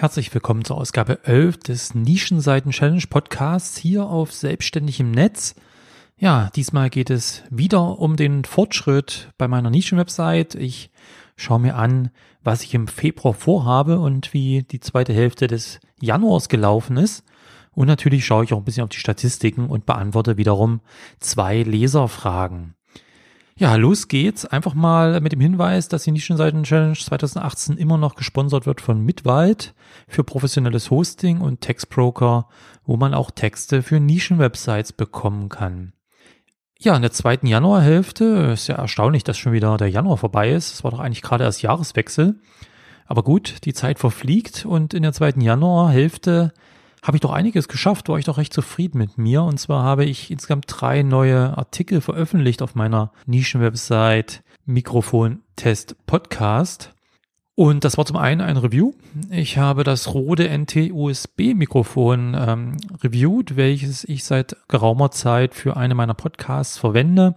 Herzlich willkommen zur Ausgabe 11 des Nischenseiten Challenge Podcasts hier auf selbstständigem Netz. Ja, diesmal geht es wieder um den Fortschritt bei meiner Nischenwebsite. Ich schaue mir an, was ich im Februar vorhabe und wie die zweite Hälfte des Januars gelaufen ist. Und natürlich schaue ich auch ein bisschen auf die Statistiken und beantworte wiederum zwei Leserfragen. Ja, los geht's. Einfach mal mit dem Hinweis, dass die Nischenseiten Challenge 2018 immer noch gesponsert wird von Mitwald für professionelles Hosting und Textbroker, wo man auch Texte für Nischenwebsites bekommen kann. Ja, in der zweiten Januarhälfte ist ja erstaunlich, dass schon wieder der Januar vorbei ist. Es war doch eigentlich gerade erst Jahreswechsel. Aber gut, die Zeit verfliegt und in der zweiten Januarhälfte habe ich doch einiges geschafft, war ich doch recht zufrieden mit mir. Und zwar habe ich insgesamt drei neue Artikel veröffentlicht auf meiner Nischenwebsite Mikrofon Test Podcast. Und das war zum einen ein Review. Ich habe das Rode NT USB Mikrofon ähm, reviewed, welches ich seit geraumer Zeit für eine meiner Podcasts verwende.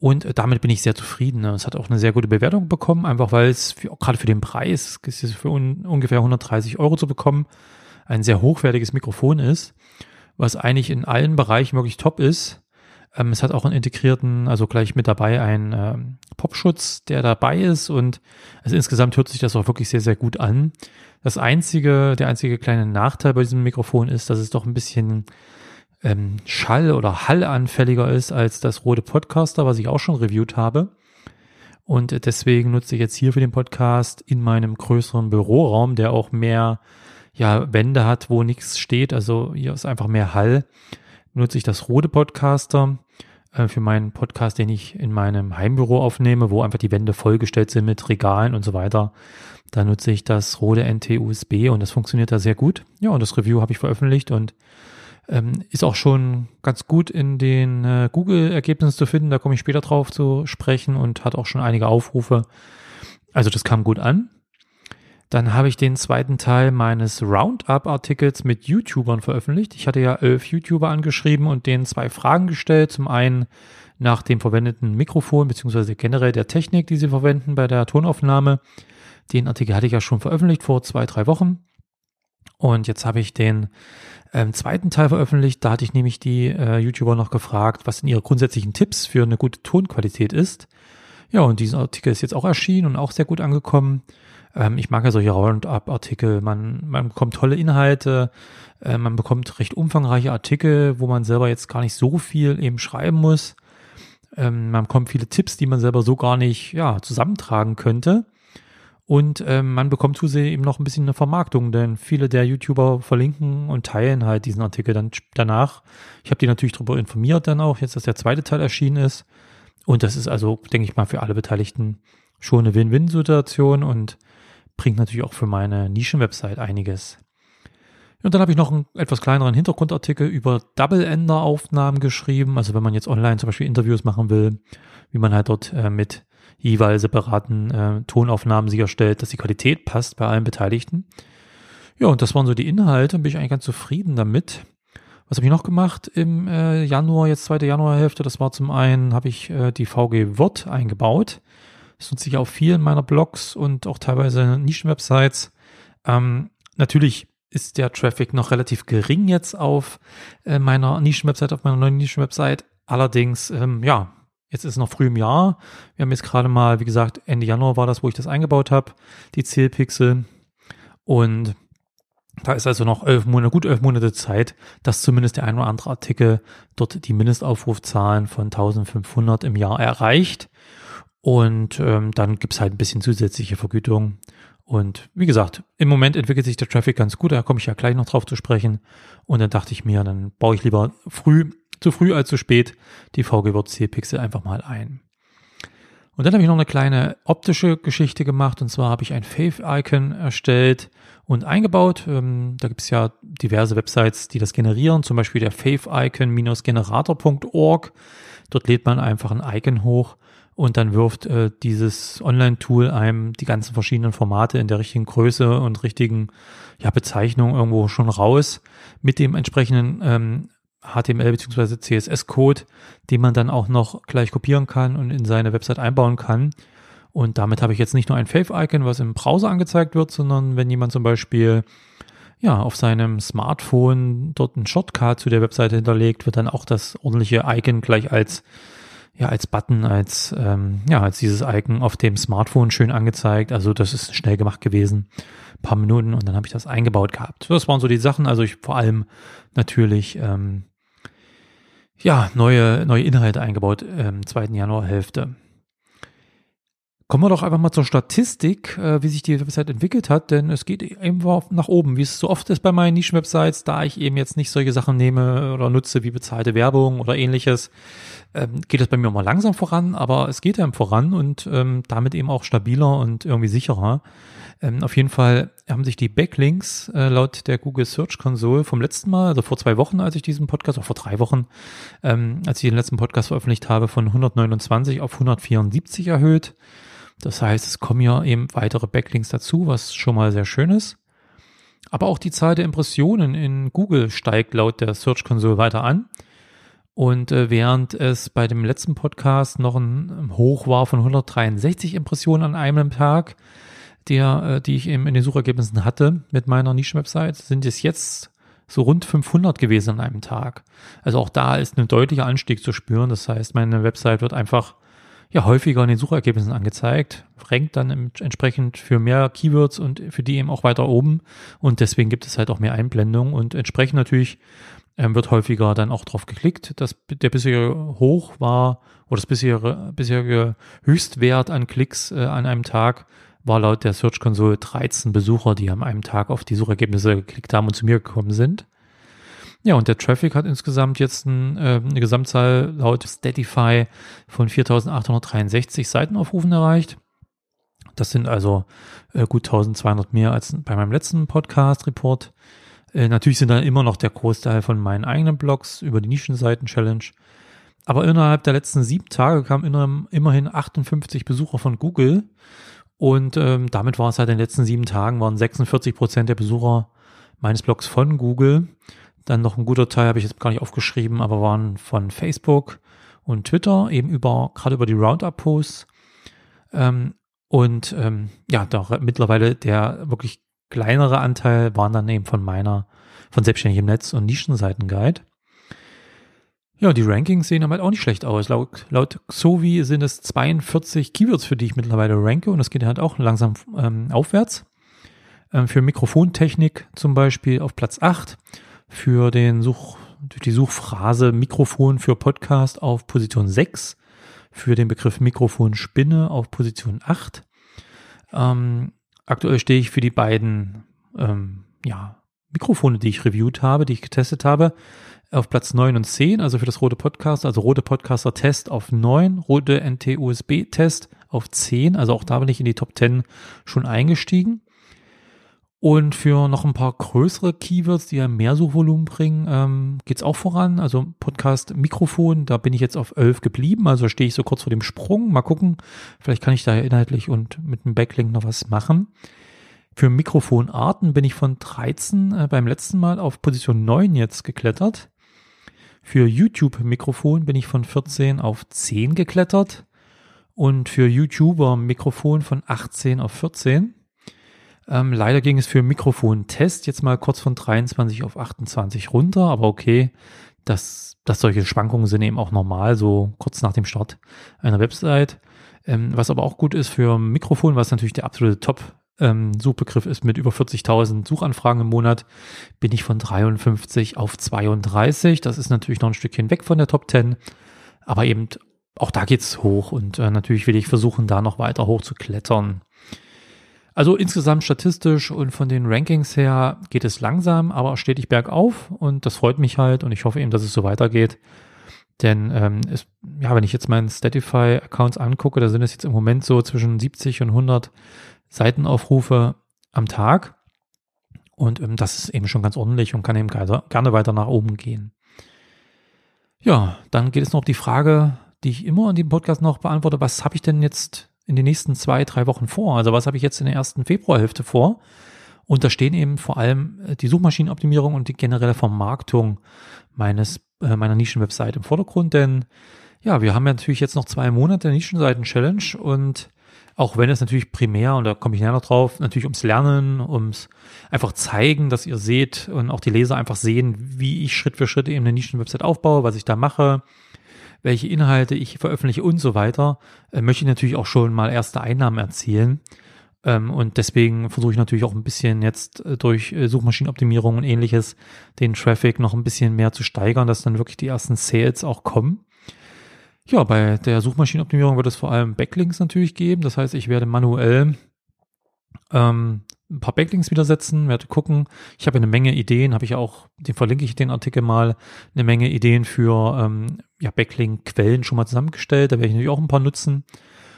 Und damit bin ich sehr zufrieden. Es hat auch eine sehr gute Bewertung bekommen, einfach weil es für, gerade für den Preis, ist für un, ungefähr 130 Euro zu bekommen, ein sehr hochwertiges Mikrofon ist, was eigentlich in allen Bereichen wirklich top ist. Ähm, es hat auch einen integrierten, also gleich mit dabei einen ähm, Popschutz, der dabei ist und also insgesamt hört sich das auch wirklich sehr, sehr gut an. Das einzige, der einzige kleine Nachteil bei diesem Mikrofon ist, dass es doch ein bisschen ähm, Schall- oder Hallanfälliger ist als das rote Podcaster, was ich auch schon reviewt habe. Und deswegen nutze ich jetzt hier für den Podcast in meinem größeren Büroraum, der auch mehr ja, Wände hat, wo nichts steht. Also hier ist einfach mehr Hall. Nutze ich das Rode Podcaster äh, für meinen Podcast, den ich in meinem Heimbüro aufnehme, wo einfach die Wände vollgestellt sind mit Regalen und so weiter. Da nutze ich das Rode NT USB und das funktioniert da sehr gut. Ja, und das Review habe ich veröffentlicht und ähm, ist auch schon ganz gut in den äh, Google-Ergebnissen zu finden. Da komme ich später drauf zu sprechen und hat auch schon einige Aufrufe. Also das kam gut an. Dann habe ich den zweiten Teil meines Roundup-Artikels mit YouTubern veröffentlicht. Ich hatte ja elf YouTuber angeschrieben und denen zwei Fragen gestellt. Zum einen nach dem verwendeten Mikrofon beziehungsweise generell der Technik, die sie verwenden bei der Tonaufnahme. Den Artikel hatte ich ja schon veröffentlicht vor zwei, drei Wochen. Und jetzt habe ich den ähm, zweiten Teil veröffentlicht. Da hatte ich nämlich die äh, YouTuber noch gefragt, was denn ihre grundsätzlichen Tipps für eine gute Tonqualität ist. Ja, und dieser Artikel ist jetzt auch erschienen und auch sehr gut angekommen. Ähm, ich mag ja solche Roundup-Artikel. Man, man bekommt tolle Inhalte, äh, man bekommt recht umfangreiche Artikel, wo man selber jetzt gar nicht so viel eben schreiben muss. Ähm, man bekommt viele Tipps, die man selber so gar nicht ja, zusammentragen könnte. Und ähm, man bekommt zusätzlich eben noch ein bisschen eine Vermarktung, denn viele der YouTuber verlinken und teilen halt diesen Artikel dann danach. Ich habe die natürlich darüber informiert dann auch, jetzt dass der zweite Teil erschienen ist. Und das ist also, denke ich mal, für alle Beteiligten schon eine Win-Win-Situation und bringt natürlich auch für meine Nischenwebsite einiges. Und dann habe ich noch einen etwas kleineren Hintergrundartikel über Double-Ender-Aufnahmen geschrieben. Also wenn man jetzt online zum Beispiel Interviews machen will, wie man halt dort äh, mit jeweils separaten äh, Tonaufnahmen sicherstellt, dass die Qualität passt bei allen Beteiligten. Ja, und das waren so die Inhalte. Bin ich eigentlich ganz zufrieden damit. Was habe ich noch gemacht im äh, Januar, jetzt zweite Januarhälfte? Das war zum einen, habe ich äh, die VG Word eingebaut. Das nutze ich auch viel in meiner Blogs und auch teilweise Nischenwebsites. Ähm, natürlich ist der Traffic noch relativ gering jetzt auf äh, meiner Nischenwebsite, auf meiner neuen Nischenwebsite. Allerdings, ähm, ja, jetzt ist noch früh im Jahr. Wir haben jetzt gerade mal, wie gesagt, Ende Januar war das, wo ich das eingebaut habe, die Zählpixel. Und da ist also noch elf Monate, gut elf Monate Zeit, dass zumindest der ein oder andere Artikel dort die Mindestaufrufzahlen von 1500 im Jahr erreicht. Und ähm, dann gibt's halt ein bisschen zusätzliche Vergütung. Und wie gesagt, im Moment entwickelt sich der Traffic ganz gut, da komme ich ja gleich noch drauf zu sprechen. Und dann dachte ich mir, dann baue ich lieber früh, zu früh als zu spät die VGWC-Pixel einfach mal ein. Und dann habe ich noch eine kleine optische Geschichte gemacht. Und zwar habe ich ein Faith-Icon erstellt und eingebaut. Ähm, da gibt es ja diverse Websites, die das generieren. Zum Beispiel der faith-icon-generator.org. Dort lädt man einfach ein Icon hoch und dann wirft äh, dieses Online-Tool einem die ganzen verschiedenen Formate in der richtigen Größe und richtigen ja, Bezeichnung irgendwo schon raus mit dem entsprechenden ähm, HTML bzw. CSS-Code, den man dann auch noch gleich kopieren kann und in seine Website einbauen kann. Und damit habe ich jetzt nicht nur ein Fave-Icon, was im Browser angezeigt wird, sondern wenn jemand zum Beispiel ja, auf seinem Smartphone dort einen Shortcut zu der Webseite hinterlegt, wird dann auch das ordentliche Icon gleich als ja als Button, als ähm, ja als dieses Icon auf dem Smartphone schön angezeigt. Also das ist schnell gemacht gewesen, ein paar Minuten und dann habe ich das eingebaut gehabt. Das waren so die Sachen. Also ich vor allem natürlich ähm, ja neue neue Inhalte eingebaut ähm, zweiten Januarhälfte. Kommen wir doch einfach mal zur Statistik, äh, wie sich die Website entwickelt hat, denn es geht eben nach oben, wie es so oft ist bei meinen Nischen-Websites, da ich eben jetzt nicht solche Sachen nehme oder nutze wie bezahlte Werbung oder ähnliches, ähm, geht es bei mir immer langsam voran, aber es geht eben voran und ähm, damit eben auch stabiler und irgendwie sicherer. Ähm, auf jeden Fall haben sich die Backlinks äh, laut der Google Search Console vom letzten Mal, also vor zwei Wochen, als ich diesen Podcast, auch vor drei Wochen, ähm, als ich den letzten Podcast veröffentlicht habe, von 129 auf 174 erhöht. Das heißt, es kommen ja eben weitere Backlinks dazu, was schon mal sehr schön ist. Aber auch die Zahl der Impressionen in Google steigt laut der Search Console weiter an. Und äh, während es bei dem letzten Podcast noch ein Hoch war von 163 Impressionen an einem Tag, der, äh, die ich eben in den Suchergebnissen hatte mit meiner Nischenwebsite, sind es jetzt so rund 500 gewesen an einem Tag. Also auch da ist ein deutlicher Anstieg zu spüren. Das heißt, meine Website wird einfach ja häufiger in den Suchergebnissen angezeigt, rankt dann entsprechend für mehr Keywords und für die eben auch weiter oben und deswegen gibt es halt auch mehr Einblendungen und entsprechend natürlich ähm, wird häufiger dann auch drauf geklickt. Das, der bisherige Hoch war oder das bisherige, bisherige Höchstwert an Klicks äh, an einem Tag war laut der Search Console 13 Besucher, die an einem Tag auf die Suchergebnisse geklickt haben und zu mir gekommen sind. Ja, und der Traffic hat insgesamt jetzt ein, äh, eine Gesamtzahl laut Statify von 4.863 Seitenaufrufen erreicht. Das sind also äh, gut 1200 mehr als bei meinem letzten Podcast-Report. Äh, natürlich sind da immer noch der Großteil von meinen eigenen Blogs über die Nischenseiten-Challenge. Aber innerhalb der letzten sieben Tage kamen immerhin 58 Besucher von Google. Und ähm, damit war es halt in den letzten sieben Tagen waren 46 Prozent der Besucher meines Blogs von Google. Dann noch ein guter Teil habe ich jetzt gar nicht aufgeschrieben, aber waren von Facebook und Twitter, eben über, gerade über die Roundup-Posts. Ähm, und ähm, ja, doch mittlerweile der wirklich kleinere Anteil waren dann eben von meiner, von Selbstständig im Netz und Nischenseitenguide. Ja, die Rankings sehen aber auch nicht schlecht aus. Laut, laut Xovi sind es 42 Keywords, für die ich mittlerweile ranke und das geht halt auch langsam ähm, aufwärts. Ähm, für Mikrofontechnik zum Beispiel auf Platz 8 für den Such, die Suchphrase Mikrofon für Podcast auf Position 6, für den Begriff Mikrofon Spinne auf Position 8. Ähm, aktuell stehe ich für die beiden ähm, ja, Mikrofone, die ich reviewed habe, die ich getestet habe, auf Platz 9 und 10, also für das rote Podcast, also rote Podcaster Test auf 9, rote NT USB Test auf 10, also auch da bin ich in die Top 10 schon eingestiegen. Und für noch ein paar größere Keywords, die ja mehr Suchvolumen bringen, ähm, geht auch voran. Also Podcast Mikrofon, da bin ich jetzt auf 11 geblieben. Also stehe ich so kurz vor dem Sprung. Mal gucken. Vielleicht kann ich da ja inhaltlich und mit einem Backlink noch was machen. Für Mikrofonarten bin ich von 13 äh, beim letzten Mal auf Position 9 jetzt geklettert. Für YouTube-Mikrofon bin ich von 14 auf 10 geklettert. Und für YouTuber-Mikrofon von 18 auf 14. Ähm, leider ging es für Mikrofon-Test jetzt mal kurz von 23 auf 28 runter, aber okay, dass, dass solche Schwankungen sind eben auch normal, so kurz nach dem Start einer Website. Ähm, was aber auch gut ist für Mikrofon, was natürlich der absolute Top ähm, Suchbegriff ist mit über 40.000 Suchanfragen im Monat, bin ich von 53 auf 32. Das ist natürlich noch ein Stückchen weg von der Top 10, aber eben auch da geht's hoch und äh, natürlich will ich versuchen, da noch weiter hoch zu klettern. Also insgesamt statistisch und von den Rankings her geht es langsam, aber stetig bergauf und das freut mich halt und ich hoffe eben, dass es so weitergeht. Denn ähm, es, ja, wenn ich jetzt meinen Statify-Accounts angucke, da sind es jetzt im Moment so zwischen 70 und 100 Seitenaufrufe am Tag. Und ähm, das ist eben schon ganz ordentlich und kann eben gerne weiter nach oben gehen. Ja, dann geht es noch um die Frage, die ich immer in dem Podcast noch beantworte, was habe ich denn jetzt in den nächsten zwei, drei Wochen vor? Also was habe ich jetzt in der ersten Februarhälfte vor? Und da stehen eben vor allem äh, die Suchmaschinenoptimierung und die generelle Vermarktung meines, äh, meiner Nischenwebsite im Vordergrund, denn ja, wir haben ja natürlich jetzt noch zwei Monate Nischenseiten-Challenge und Auch wenn es natürlich primär, und da komme ich näher noch drauf, natürlich ums Lernen, ums einfach zeigen, dass ihr seht und auch die Leser einfach sehen, wie ich Schritt für Schritt eben eine Nischenwebsite aufbaue, was ich da mache, welche Inhalte ich veröffentliche und so weiter, äh, möchte ich natürlich auch schon mal erste Einnahmen erzielen. Ähm, und deswegen versuche ich natürlich auch ein bisschen jetzt äh, durch äh, Suchmaschinenoptimierung und ähnliches den Traffic noch ein bisschen mehr zu steigern, dass dann wirklich die ersten Sales auch kommen. Ja, bei der Suchmaschinenoptimierung wird es vor allem Backlinks natürlich geben. Das heißt, ich werde manuell ähm, ein paar Backlinks widersetzen, werde gucken. Ich habe eine Menge Ideen, habe ich auch, den verlinke ich den Artikel mal, eine Menge Ideen für ähm, ja, Backlink-Quellen schon mal zusammengestellt. Da werde ich natürlich auch ein paar nutzen.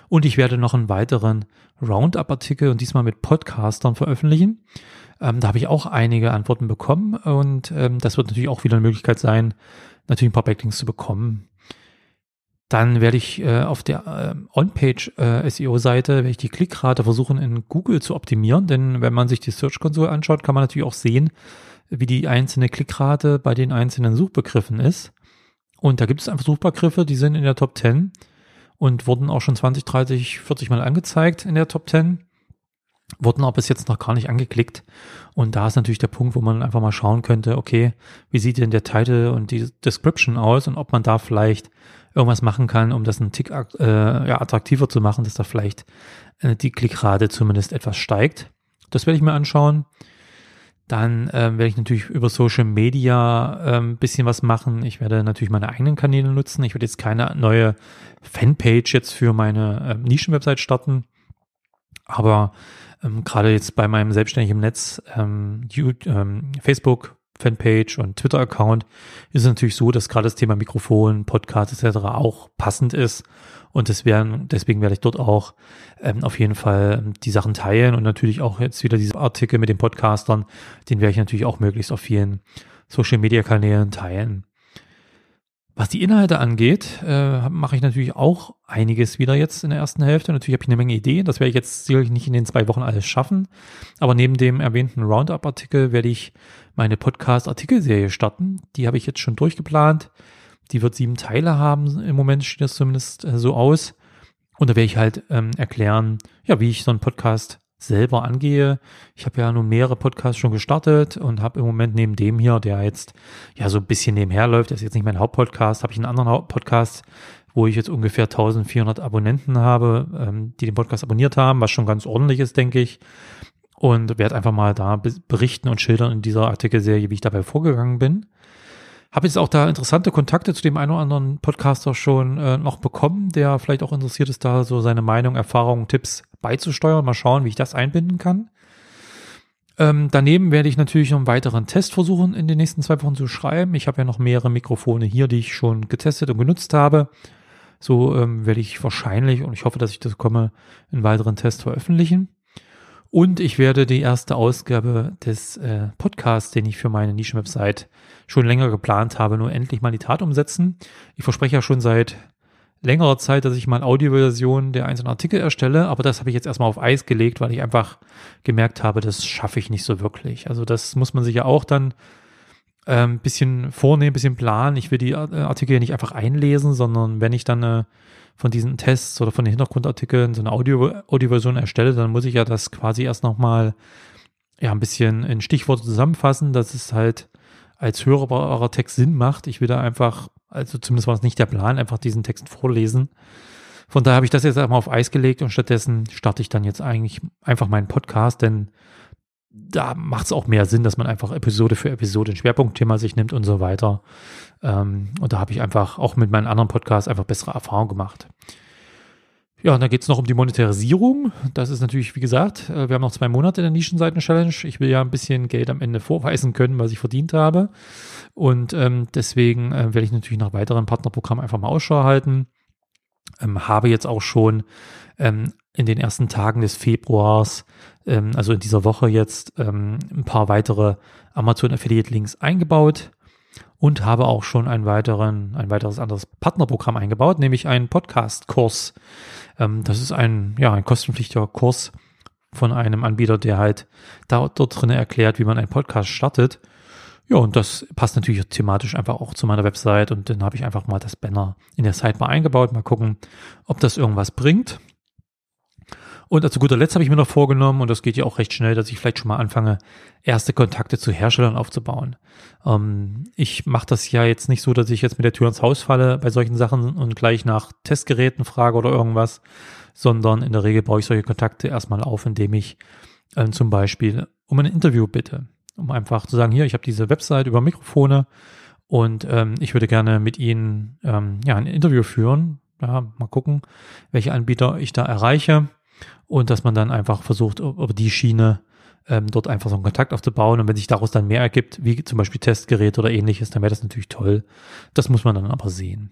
Und ich werde noch einen weiteren Roundup-Artikel und diesmal mit Podcastern veröffentlichen. Ähm, da habe ich auch einige Antworten bekommen und ähm, das wird natürlich auch wieder eine Möglichkeit sein, natürlich ein paar Backlinks zu bekommen. Dann werde ich äh, auf der äh, On-Page-SEO-Seite, äh, werde ich die Klickrate versuchen in Google zu optimieren, denn wenn man sich die Search-Konsole anschaut, kann man natürlich auch sehen, wie die einzelne Klickrate bei den einzelnen Suchbegriffen ist. Und da gibt es einfach Suchbegriffe, die sind in der Top 10 und wurden auch schon 20, 30, 40 Mal angezeigt in der Top 10 wurden aber bis jetzt noch gar nicht angeklickt. Und da ist natürlich der Punkt, wo man einfach mal schauen könnte, okay, wie sieht denn der Titel und die Description aus und ob man da vielleicht irgendwas machen kann, um das einen Tick äh, ja, attraktiver zu machen, dass da vielleicht äh, die Klickrate zumindest etwas steigt. Das werde ich mir anschauen. Dann ähm, werde ich natürlich über Social Media ein ähm, bisschen was machen. Ich werde natürlich meine eigenen Kanäle nutzen. Ich werde jetzt keine neue Fanpage jetzt für meine ähm, Nischenwebsite starten. Aber ähm, gerade jetzt bei meinem selbstständigen Netz, ähm, YouTube, ähm, Facebook, Fanpage und Twitter-Account ist es natürlich so, dass gerade das Thema Mikrofon, Podcast etc. auch passend ist. Und das werden, deswegen werde ich dort auch ähm, auf jeden Fall ähm, die Sachen teilen und natürlich auch jetzt wieder diese Artikel mit den Podcastern, den werde ich natürlich auch möglichst auf vielen Social-Media-Kanälen teilen. Was die Inhalte angeht, äh, mache ich natürlich auch einiges wieder jetzt in der ersten Hälfte. Natürlich habe ich eine Menge Ideen. Das werde ich jetzt sicherlich nicht in den zwei Wochen alles schaffen. Aber neben dem erwähnten Roundup-Artikel werde ich meine Podcast-Artikelserie starten. Die habe ich jetzt schon durchgeplant. Die wird sieben Teile haben. Im Moment steht das zumindest äh, so aus. Und da werde ich halt ähm, erklären, ja, wie ich so einen Podcast selber angehe. Ich habe ja nun mehrere Podcasts schon gestartet und habe im Moment neben dem hier, der jetzt ja so ein bisschen nebenher läuft, ist jetzt nicht mein Hauptpodcast, habe ich einen anderen Podcast, wo ich jetzt ungefähr 1400 Abonnenten habe, ähm, die den Podcast abonniert haben, was schon ganz ordentlich ist, denke ich. Und werde einfach mal da berichten und schildern in dieser Artikelserie, wie ich dabei vorgegangen bin. Habe jetzt auch da interessante Kontakte zu dem einen oder anderen Podcaster schon äh, noch bekommen, der vielleicht auch interessiert ist, da so seine Meinung, Erfahrungen, Tipps beizusteuern. Mal schauen, wie ich das einbinden kann. Ähm, daneben werde ich natürlich noch einen weiteren Test versuchen, in den nächsten zwei Wochen zu schreiben. Ich habe ja noch mehrere Mikrofone hier, die ich schon getestet und genutzt habe. So ähm, werde ich wahrscheinlich, und ich hoffe, dass ich das komme, einen weiteren Test veröffentlichen. Und ich werde die erste Ausgabe des äh, Podcasts, den ich für meine Nischenwebsite schon länger geplant habe, nur endlich mal in die Tat umsetzen. Ich verspreche ja schon seit längerer Zeit, dass ich mal Audioversion der einzelnen Artikel erstelle, aber das habe ich jetzt erstmal auf Eis gelegt, weil ich einfach gemerkt habe, das schaffe ich nicht so wirklich. Also das muss man sich ja auch dann ein ähm, bisschen vornehmen, bisschen planen. Ich will die äh, Artikel ja nicht einfach einlesen, sondern wenn ich dann äh, von diesen Tests oder von den Hintergrundartikeln so eine Audio, Audioversion erstelle, dann muss ich ja das quasi erst nochmal ja, ein bisschen in Stichworte zusammenfassen, dass es halt als hörbarer Text Sinn macht. Ich will da einfach, also zumindest war es nicht der Plan, einfach diesen Text vorlesen. Von daher habe ich das jetzt einmal auf Eis gelegt und stattdessen starte ich dann jetzt eigentlich einfach meinen Podcast, denn da macht es auch mehr Sinn, dass man einfach Episode für Episode ein Schwerpunktthema sich nimmt und so weiter. Ähm, und da habe ich einfach auch mit meinen anderen Podcasts einfach bessere Erfahrungen gemacht. Ja, und dann geht es noch um die Monetarisierung. Das ist natürlich, wie gesagt, äh, wir haben noch zwei Monate in der Nischenseiten-Challenge. Ich will ja ein bisschen Geld am Ende vorweisen können, was ich verdient habe. Und ähm, deswegen äh, werde ich natürlich nach weiteren Partnerprogrammen einfach mal Ausschau halten. Ähm, habe jetzt auch schon ähm, in den ersten Tagen des Februars, ähm, also in dieser Woche jetzt, ähm, ein paar weitere Amazon Affiliate Links eingebaut und habe auch schon einen weiteren, ein weiteres anderes Partnerprogramm eingebaut, nämlich einen Podcast-Kurs. Ähm, das ist ein, ja, ein kostenpflichtiger Kurs von einem Anbieter, der halt da, dort drin erklärt, wie man einen Podcast startet. Ja, und das passt natürlich thematisch einfach auch zu meiner Website und dann habe ich einfach mal das Banner in der Sidebar eingebaut. Mal gucken, ob das irgendwas bringt. Und zu guter Letzt habe ich mir noch vorgenommen, und das geht ja auch recht schnell, dass ich vielleicht schon mal anfange, erste Kontakte zu Herstellern aufzubauen. Ähm, ich mache das ja jetzt nicht so, dass ich jetzt mit der Tür ins Haus falle bei solchen Sachen und gleich nach Testgeräten frage oder irgendwas, sondern in der Regel baue ich solche Kontakte erstmal auf, indem ich äh, zum Beispiel um ein Interview bitte. Um einfach zu sagen, hier, ich habe diese Website über Mikrofone und ähm, ich würde gerne mit Ihnen ähm, ja, ein Interview führen. Ja, mal gucken, welche Anbieter ich da erreiche und dass man dann einfach versucht, über die Schiene ähm, dort einfach so einen Kontakt aufzubauen und wenn sich daraus dann mehr ergibt, wie zum Beispiel Testgeräte oder ähnliches, dann wäre das natürlich toll. Das muss man dann aber sehen.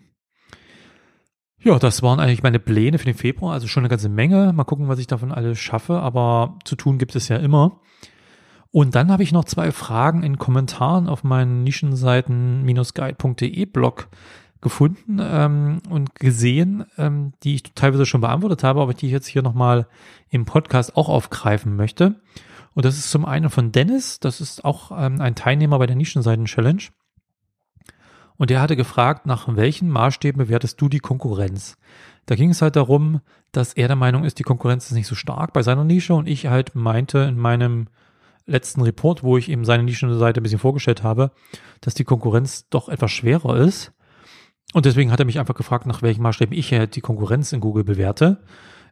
Ja, das waren eigentlich meine Pläne für den Februar, also schon eine ganze Menge. Mal gucken, was ich davon alles schaffe, aber zu tun gibt es ja immer. Und dann habe ich noch zwei Fragen in Kommentaren auf meinen Nischenseiten-guide.de Blog gefunden ähm, und gesehen, ähm, die ich teilweise schon beantwortet habe, aber die ich jetzt hier nochmal im Podcast auch aufgreifen möchte. Und das ist zum einen von Dennis, das ist auch ähm, ein Teilnehmer bei der Nischenseiten-Challenge. Und der hatte gefragt, nach welchen Maßstäben bewertest du die Konkurrenz? Da ging es halt darum, dass er der Meinung ist, die Konkurrenz ist nicht so stark bei seiner Nische und ich halt meinte in meinem letzten Report, wo ich eben seine Nischenseite ein bisschen vorgestellt habe, dass die Konkurrenz doch etwas schwerer ist und deswegen hat er mich einfach gefragt, nach welchen Maßstäben ich die Konkurrenz in Google bewerte.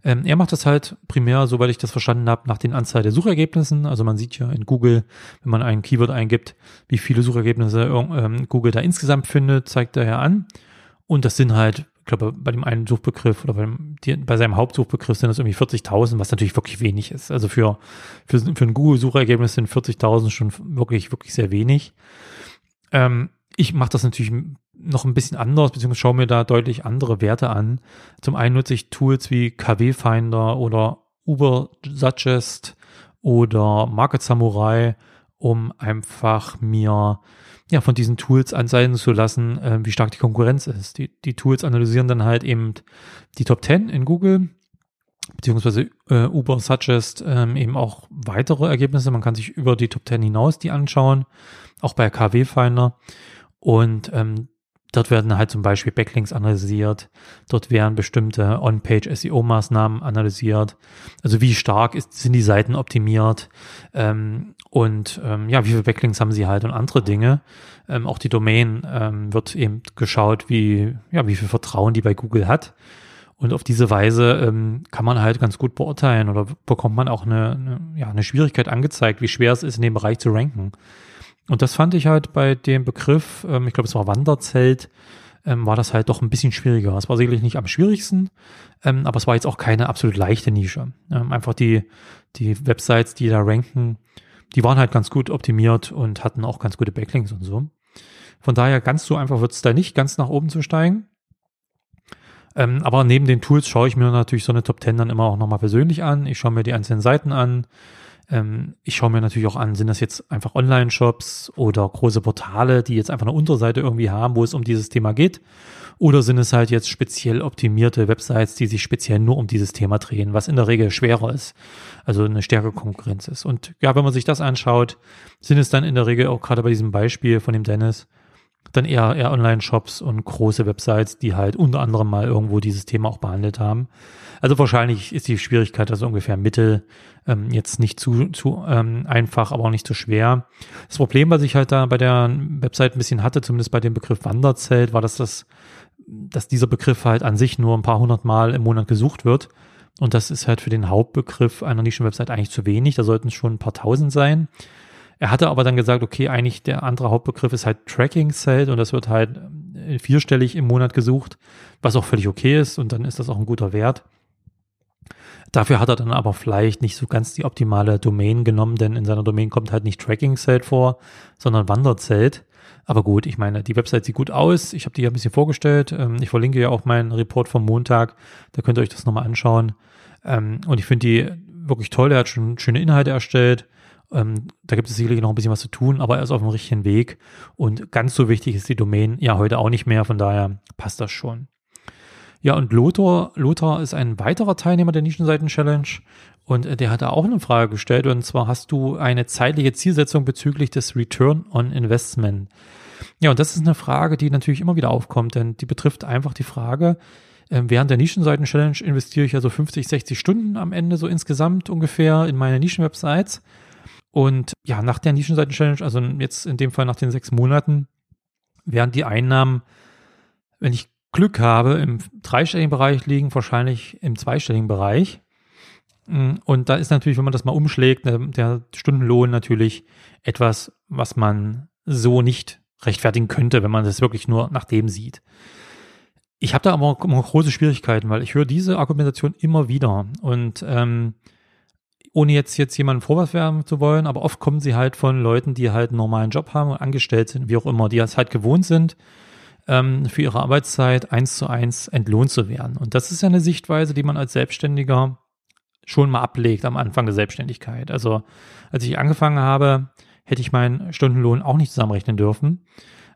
Ähm, er macht das halt primär, soweit ich das verstanden habe, nach den Anzahl der Suchergebnissen. Also man sieht ja in Google, wenn man ein Keyword eingibt, wie viele Suchergebnisse ähm, Google da insgesamt findet, zeigt er ja an. Und das sind halt, ich glaube, bei dem einen Suchbegriff oder bei, die, bei seinem Hauptsuchbegriff sind das irgendwie 40.000, was natürlich wirklich wenig ist. Also für, für, für ein Google-Suchergebnis sind 40.000 schon wirklich, wirklich sehr wenig. Ähm, ich mache das natürlich noch ein bisschen anders, beziehungsweise schaue mir da deutlich andere Werte an. Zum einen nutze ich Tools wie KW Finder oder Uber Suggest oder Market Samurai, um einfach mir ja von diesen Tools anzeigen zu lassen, äh, wie stark die Konkurrenz ist. Die, die Tools analysieren dann halt eben die Top 10 in Google, beziehungsweise äh, Uber Suggest ähm, eben auch weitere Ergebnisse. Man kann sich über die Top 10 hinaus die anschauen, auch bei KW Finder. Und ähm, dort werden halt zum Beispiel Backlinks analysiert, dort werden bestimmte On-Page-SEO-Maßnahmen analysiert, also wie stark ist, sind die Seiten optimiert ähm, und ähm, ja, wie viele Backlinks haben sie halt und andere Dinge. Ähm, auch die Domain ähm, wird eben geschaut, wie, ja, wie viel Vertrauen die bei Google hat. Und auf diese Weise ähm, kann man halt ganz gut beurteilen oder bekommt man auch eine, eine, ja, eine Schwierigkeit angezeigt, wie schwer es ist, in dem Bereich zu ranken. Und das fand ich halt bei dem Begriff, ähm, ich glaube, es war Wanderzelt, ähm, war das halt doch ein bisschen schwieriger. Es war sicherlich nicht am schwierigsten, ähm, aber es war jetzt auch keine absolut leichte Nische. Ähm, einfach die, die Websites, die da ranken, die waren halt ganz gut optimiert und hatten auch ganz gute Backlinks und so. Von daher ganz so einfach wird es da nicht, ganz nach oben zu steigen. Ähm, aber neben den Tools schaue ich mir natürlich so eine Top 10 dann immer auch nochmal persönlich an. Ich schaue mir die einzelnen Seiten an. Ähm, ich schaue mir natürlich auch an, sind das jetzt einfach Online-Shops oder große Portale, die jetzt einfach eine Unterseite irgendwie haben, wo es um dieses Thema geht? Oder sind es halt jetzt speziell optimierte Websites, die sich speziell nur um dieses Thema drehen, was in der Regel schwerer ist, also eine stärkere Konkurrenz ist. Und ja, wenn man sich das anschaut, sind es dann in der Regel auch gerade bei diesem Beispiel von dem Dennis, dann eher, eher Online-Shops und große Websites, die halt unter anderem mal irgendwo dieses Thema auch behandelt haben. Also wahrscheinlich ist die Schwierigkeit also ungefähr Mittel, ähm, jetzt nicht zu, zu ähm, einfach, aber auch nicht zu schwer. Das Problem, was ich halt da bei der Website ein bisschen hatte, zumindest bei dem Begriff Wanderzelt, war, dass das, dass dieser Begriff halt an sich nur ein paar hundert Mal im Monat gesucht wird. Und das ist halt für den Hauptbegriff einer Nischenwebsite eigentlich zu wenig. Da sollten es schon ein paar tausend sein. Er hatte aber dann gesagt, okay, eigentlich der andere Hauptbegriff ist halt Tracking Cell und das wird halt äh, vierstellig im Monat gesucht, was auch völlig okay ist und dann ist das auch ein guter Wert. Dafür hat er dann aber vielleicht nicht so ganz die optimale Domain genommen, denn in seiner Domain kommt halt nicht Tracking Cell vor, sondern Wanderzelt. Aber gut, ich meine, die Website sieht gut aus. Ich habe die ja ein bisschen vorgestellt. Ähm, ich verlinke ja auch meinen Report vom Montag. Da könnt ihr euch das nochmal anschauen. Ähm, und ich finde die wirklich toll. Er hat schon schöne Inhalte erstellt. Ähm, da gibt es sicherlich noch ein bisschen was zu tun, aber er ist auf dem richtigen Weg. Und ganz so wichtig ist die Domain ja heute auch nicht mehr. Von daher passt das schon. Ja, und Lothar, Lothar ist ein weiterer Teilnehmer der Nischenseiten-Challenge und äh, der hat da auch eine Frage gestellt und zwar hast du eine zeitliche Zielsetzung bezüglich des Return on Investment. Ja, und das ist eine Frage, die natürlich immer wieder aufkommt, denn die betrifft einfach die Frage, Ähm, während der Nischenseiten-Challenge investiere ich ja so 50, 60 Stunden am Ende so insgesamt ungefähr in meine Nischenwebsites. Und ja, nach der Nischenseiten-Challenge, also jetzt in dem Fall nach den sechs Monaten, werden die Einnahmen, wenn ich Glück habe, im dreistelligen Bereich liegen, wahrscheinlich im zweistelligen Bereich. Mm, und da ist natürlich, wenn man das mal umschlägt, der Stundenlohn natürlich etwas, was man so nicht rechtfertigen könnte, wenn man das wirklich nur nach dem sieht. Ich habe da aber immer große Schwierigkeiten, weil ich höre diese Argumentation immer wieder und ähm, ohne jetzt jetzt jemanden Vorwurf werfen zu wollen, aber oft kommen sie halt von Leuten, die halt einen normalen Job haben und angestellt sind, wie auch immer, die es halt gewohnt sind, ähm, für ihre Arbeitszeit eins zu eins entlohnt zu werden. Und das ist ja eine Sichtweise, die man als Selbstständiger schon mal ablegt am Anfang der Selbstständigkeit. Also als ich angefangen habe, hätte ich meinen Stundenlohn auch nicht zusammenrechnen dürfen.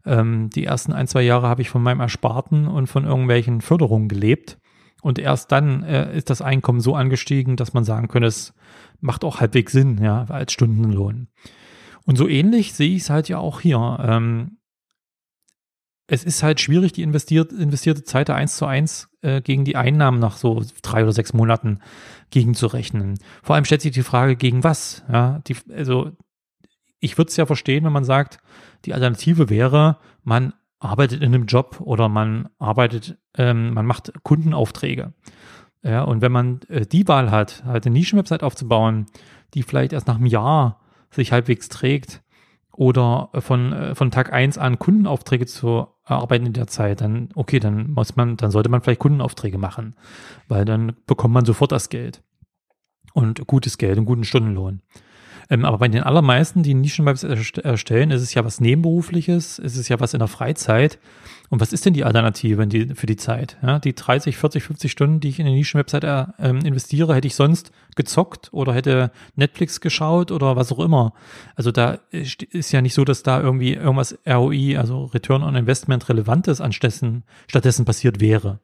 Ähm, die ersten ein, zwei Jahre habe ich von meinem Ersparten und von irgendwelchen Förderungen gelebt. Und erst dann äh, ist das Einkommen so angestiegen, dass man sagen könnte, es macht auch halbwegs Sinn, ja, als Stundenlohn. Und so ähnlich sehe ich es halt ja auch hier. Ähm, es ist halt schwierig, die investiert, investierte Zeit da eins zu eins äh, gegen die Einnahmen nach so drei oder sechs Monaten gegenzurechnen. Vor allem stellt sich die Frage, gegen was? Ja, die, also ich würde es ja verstehen, wenn man sagt, die Alternative wäre, man arbeitet in einem Job oder man arbeitet, ähm, man macht Kundenaufträge. Ja, und wenn man äh, die Wahl hat, halt eine Nischenwebsite aufzubauen, die vielleicht erst nach einem Jahr sich halbwegs trägt oder von, äh, von Tag eins an Kundenaufträge zu arbeiten in der Zeit, dann, okay, dann muss man, dann sollte man vielleicht Kundenaufträge machen, weil dann bekommt man sofort das Geld. Und gutes Geld, einen guten Stundenlohn. Ähm, aber bei den allermeisten, die Nischenwebs erstellen, ist es ja was Nebenberufliches, ist es ja was in der Freizeit. Und was ist denn die Alternative die, für die Zeit? Ja, die 30, 40, 50 Stunden, die ich in eine Nischenwebsite äh, investiere, hätte ich sonst gezockt oder hätte Netflix geschaut oder was auch immer. Also da ist ja nicht so, dass da irgendwie irgendwas ROI, also Return on Investment Relevantes anstattdessen stattdessen passiert wäre.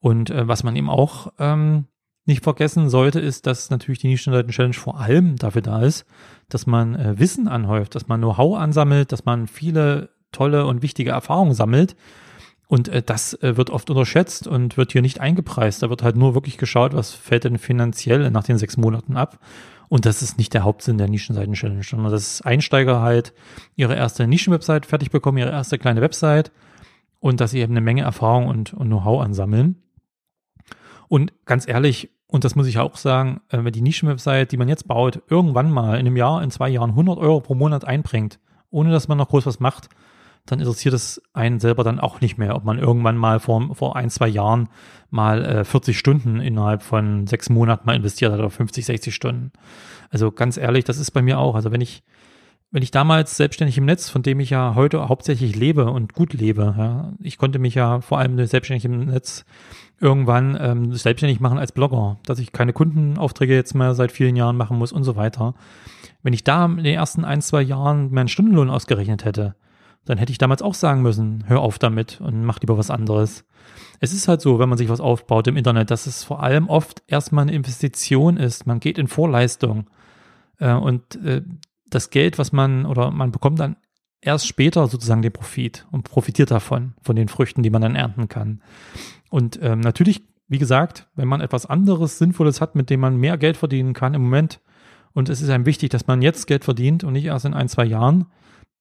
Und äh, was man eben auch ähm, nicht vergessen sollte, ist, dass natürlich die Nischenseiten-Challenge vor allem dafür da ist, dass man äh, Wissen anhäuft, dass man Know-how ansammelt, dass man viele tolle und wichtige Erfahrungen sammelt. Und äh, das äh, wird oft unterschätzt und wird hier nicht eingepreist. Da wird halt nur wirklich geschaut, was fällt denn finanziell nach den sechs Monaten ab. Und das ist nicht der Hauptsinn der Nischenseiten-Challenge, sondern dass Einsteiger halt ihre erste Nischenwebsite fertig bekommen, ihre erste kleine Website und dass sie eben eine Menge Erfahrung und, und Know-how ansammeln. Und ganz ehrlich, und das muss ich auch sagen, äh, wenn die Nischenwebsite, die man jetzt baut, irgendwann mal in einem Jahr, in zwei Jahren 100 Euro pro Monat einbringt, ohne dass man noch groß was macht, dann interessiert es einen selber dann auch nicht mehr, ob man irgendwann mal vor, vor ein, zwei Jahren mal äh, 40 Stunden innerhalb von sechs Monaten mal investiert hat oder 50, 60 Stunden. Also ganz ehrlich, das ist bei mir auch. Also wenn ich, wenn ich damals selbstständig im Netz, von dem ich ja heute hauptsächlich lebe und gut lebe, ja, ich konnte mich ja vor allem selbstständig im Netz irgendwann ähm, selbstständig machen als Blogger, dass ich keine Kundenaufträge jetzt mehr seit vielen Jahren machen muss und so weiter. Wenn ich da in den ersten ein, zwei Jahren meinen Stundenlohn ausgerechnet hätte, dann hätte ich damals auch sagen müssen, hör auf damit und mach lieber was anderes. Es ist halt so, wenn man sich was aufbaut im Internet, dass es vor allem oft erstmal eine Investition ist. Man geht in Vorleistung äh, und äh, das Geld, was man oder man bekommt dann erst später sozusagen den Profit und profitiert davon, von den Früchten, die man dann ernten kann. Und ähm, natürlich, wie gesagt, wenn man etwas anderes Sinnvolles hat, mit dem man mehr Geld verdienen kann im Moment, und es ist einem wichtig, dass man jetzt Geld verdient und nicht erst in ein, zwei Jahren,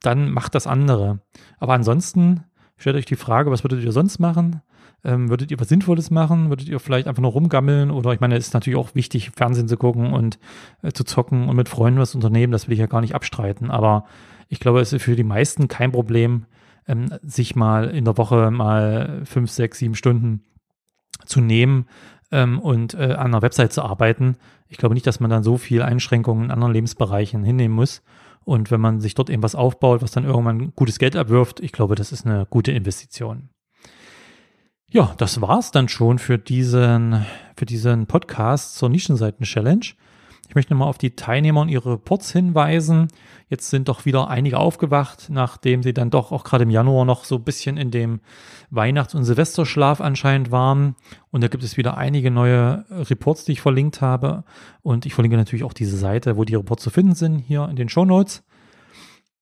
dann macht das andere. Aber ansonsten stellt euch die Frage, was würdet ihr sonst machen? Ähm, würdet ihr was Sinnvolles machen? Würdet ihr vielleicht einfach nur rumgammeln? Oder ich meine, es ist natürlich auch wichtig, Fernsehen zu gucken und äh, zu zocken und mit Freunden was unternehmen. Das will ich ja gar nicht abstreiten. Aber ich glaube, es ist für die meisten kein Problem, ähm, sich mal in der Woche mal fünf, sechs, sieben Stunden zu nehmen ähm, und äh, an einer Website zu arbeiten. Ich glaube nicht, dass man dann so viel Einschränkungen in anderen Lebensbereichen hinnehmen muss. Und wenn man sich dort eben was aufbaut, was dann irgendwann gutes Geld abwirft, ich glaube, das ist eine gute Investition. Ja, das war's dann schon für diesen, für diesen Podcast zur Nischenseiten-Challenge. Ich möchte nochmal auf die Teilnehmer und ihre Reports hinweisen. Jetzt sind doch wieder einige aufgewacht, nachdem sie dann doch auch gerade im Januar noch so ein bisschen in dem Weihnachts- und Silvesterschlaf anscheinend waren. Und da gibt es wieder einige neue Reports, die ich verlinkt habe. Und ich verlinke natürlich auch diese Seite, wo die Reports zu finden sind, hier in den Show Notes.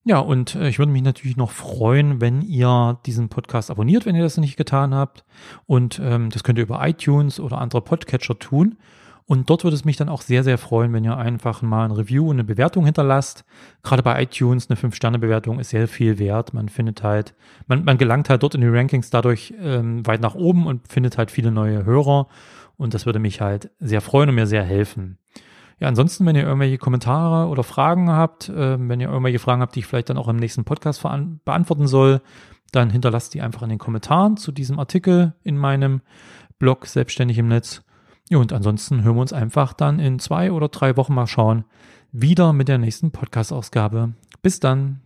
Ja, und äh, ich würde mich natürlich noch freuen, wenn ihr diesen Podcast abonniert, wenn ihr das nicht getan habt. Und ähm, das könnt ihr über iTunes oder andere Podcatcher tun. Und dort würde es mich dann auch sehr, sehr freuen, wenn ihr einfach mal ein Review und eine Bewertung hinterlasst. Gerade bei iTunes eine 5-Sterne-Bewertung ist sehr viel wert. Man findet halt, man, man gelangt halt dort in die Rankings dadurch ähm, weit nach oben und findet halt viele neue Hörer. Und das würde mich halt sehr freuen und mir sehr helfen. Ja, ansonsten, wenn ihr irgendwelche Kommentare oder Fragen habt, äh, wenn ihr irgendwelche Fragen habt, die ich vielleicht dann auch im nächsten Podcast beantworten soll, dann hinterlasst die einfach in den Kommentaren zu diesem Artikel in meinem Blog Selbstständig im Netz. Ja, und ansonsten hören wir uns einfach dann in zwei oder drei Wochen mal schauen, wieder mit der nächsten Podcast-Ausgabe. Bis dann.